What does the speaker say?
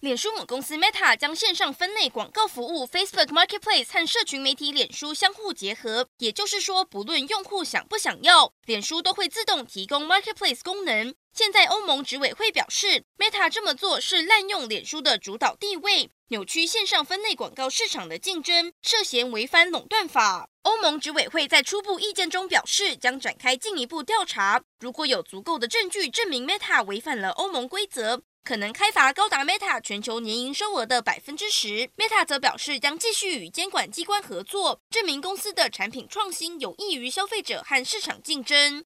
脸书母公司 Meta 将线上分类广告服务 Facebook Marketplace 和社群媒体脸书相互结合，也就是说，不论用户想不想要，脸书都会自动提供 Marketplace 功能。现在欧盟执委会表示，Meta 这么做是滥用脸书的主导地位，扭曲线上分类广告市场的竞争，涉嫌违反垄断法。欧盟执委会在初步意见中表示，将展开进一步调查，如果有足够的证据证明 Meta 违反了欧盟规则。可能开罚高达 Meta 全球年营收额的百分之十。Meta 则表示将继续与监管机关合作，证明公司的产品创新有益于消费者和市场竞争。